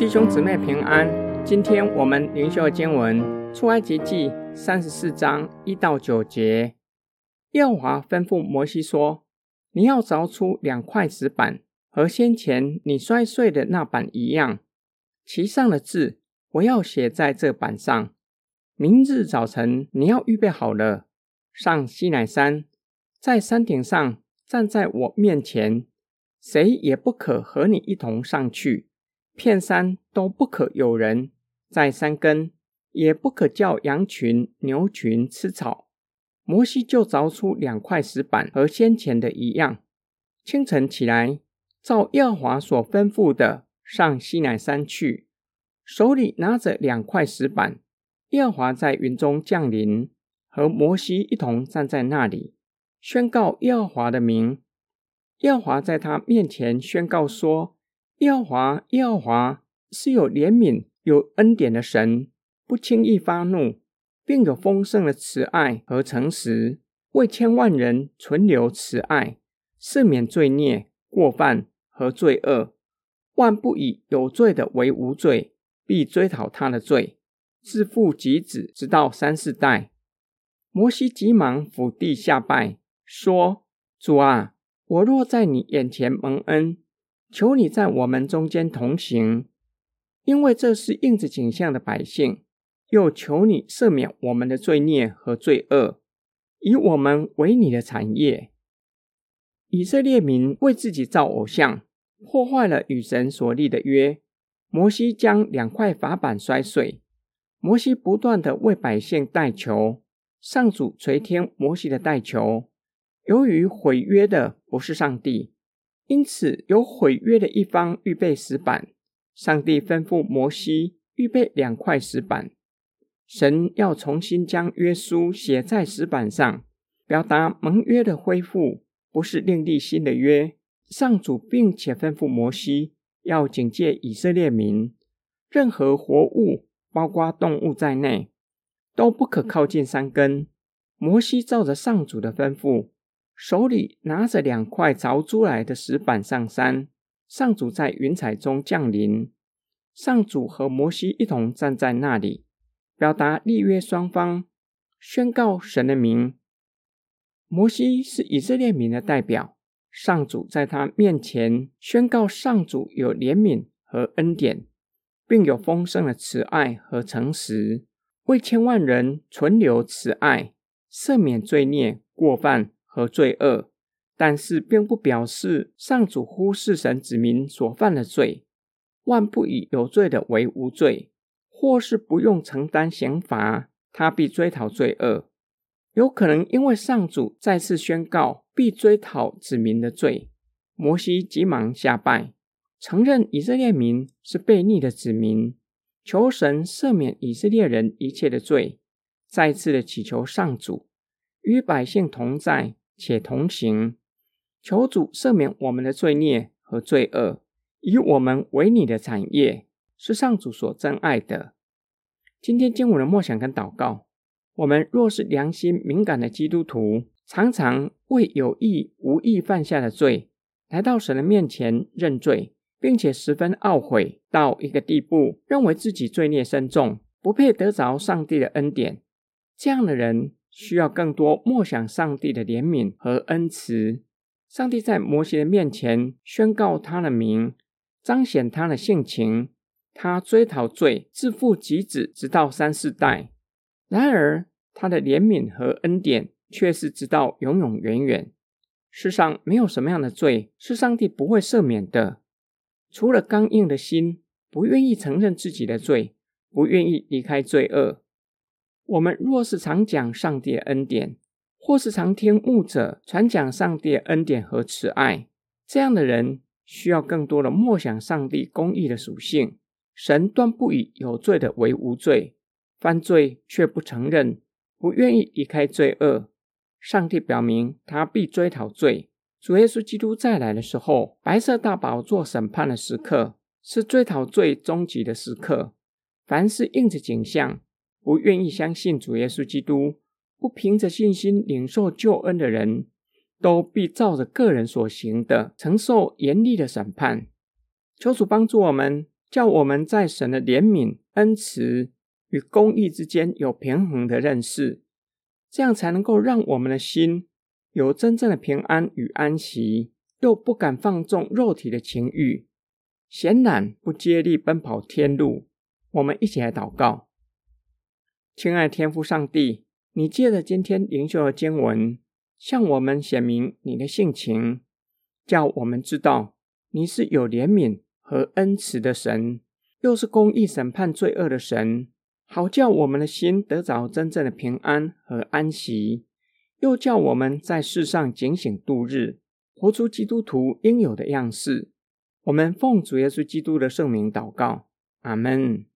弟兄姊妹平安，今天我们灵修经文出埃及记三十四章一到九节。耶和华吩咐摩西说：“你要凿出两块石板，和先前你摔碎的那板一样，其上的字我要写在这板上。明日早晨你要预备好了，上西乃山，在山顶上站在我面前，谁也不可和你一同上去。”片山都不可有人，在山根也不可叫羊群、牛群吃草。摩西就凿出两块石板，和先前的一样。清晨起来，照耶和华所吩咐的，上西乃山去，手里拿着两块石板。耶和华在云中降临，和摩西一同站在那里，宣告耶和华的名。耶和华在他面前宣告说。耶和华，耶和华是有怜悯、有恩典的神，不轻易发怒，并有丰盛的慈爱和诚实，为千万人存留慈爱，赦免罪孽、过犯和罪恶，万不以有罪的为无罪，必追讨他的罪，自父及子，直到三四代。摩西急忙伏地下拜，说：“主啊，我若在你眼前蒙恩。”求你在我们中间同行，因为这是应着景象的百姓。又求你赦免我们的罪孽和罪恶，以我们为你的产业。以色列民为自己造偶像，破坏了与神所立的约。摩西将两块法板摔碎。摩西不断地为百姓代求，上主垂听摩西的代求。由于毁约的不是上帝。因此，有毁约的一方预备石板。上帝吩咐摩西预备两块石板。神要重新将约书写在石板上，表达盟约的恢复，不是另立新的约。上主并且吩咐摩西要警戒以色列民，任何活物，包括动物在内，都不可靠近山根。摩西照着上主的吩咐。手里拿着两块凿出来的石板上山，上主在云彩中降临，上主和摩西一同站在那里，表达立约双方，宣告神的名。摩西是以色列民的代表，上主在他面前宣告，上主有怜悯和恩典，并有丰盛的慈爱和诚实，为千万人存留慈爱，赦免罪孽过犯。和罪恶，但是并不表示上主忽视神子民所犯的罪，万不以有罪的为无罪，或是不用承担刑罚，他必追讨罪恶。有可能因为上主再次宣告必追讨子民的罪，摩西急忙下拜，承认以色列民是悖逆的子民，求神赦免以色列人一切的罪，再次的祈求上主与百姓同在。且同行，求主赦免我们的罪孽和罪恶，以我们为你的产业，是上主所珍爱的。今天经文的默想跟祷告，我们若是良心敏感的基督徒，常常为有意无意犯下的罪，来到神的面前认罪，并且十分懊悔到一个地步，认为自己罪孽深重，不配得着上帝的恩典。这样的人。需要更多默想上帝的怜悯和恩慈。上帝在摩西的面前宣告他的名，彰显他的性情。他追讨罪，自父及子，直到三四代。然而，他的怜悯和恩典却是直到永永远远。世上没有什么样的罪是上帝不会赦免的，除了刚硬的心，不愿意承认自己的罪，不愿意离开罪恶。我们若是常讲上帝恩典，或是常听牧者传讲上帝恩典和慈爱，这样的人需要更多的默想上帝公义的属性。神断不以有罪的为无罪，犯罪却不承认，不愿意离开罪恶。上帝表明他必追讨罪。主耶稣基督再来的时候，白色大宝座审判的时刻，是追讨罪终极的时刻。凡是应着景象。不愿意相信主耶稣基督，不凭着信心领受救恩的人，都必照着个人所行的承受严厉的审判。求主帮助我们，叫我们在神的怜悯、恩慈与公义之间有平衡的认识，这样才能够让我们的心有真正的平安与安息，又不敢放纵肉体的情欲，显然不接力奔跑天路。我们一起来祷告，亲爱天父上帝，你借着今天灵修的经文，向我们显明你的性情，叫我们知道你是有怜悯和恩慈的神，又是公义审判罪恶的神，好叫我们的心得着真正的平安和安息，又叫我们在世上警醒度日，活出基督徒应有的样式。我们奉主耶稣基督的圣名祷告，阿门。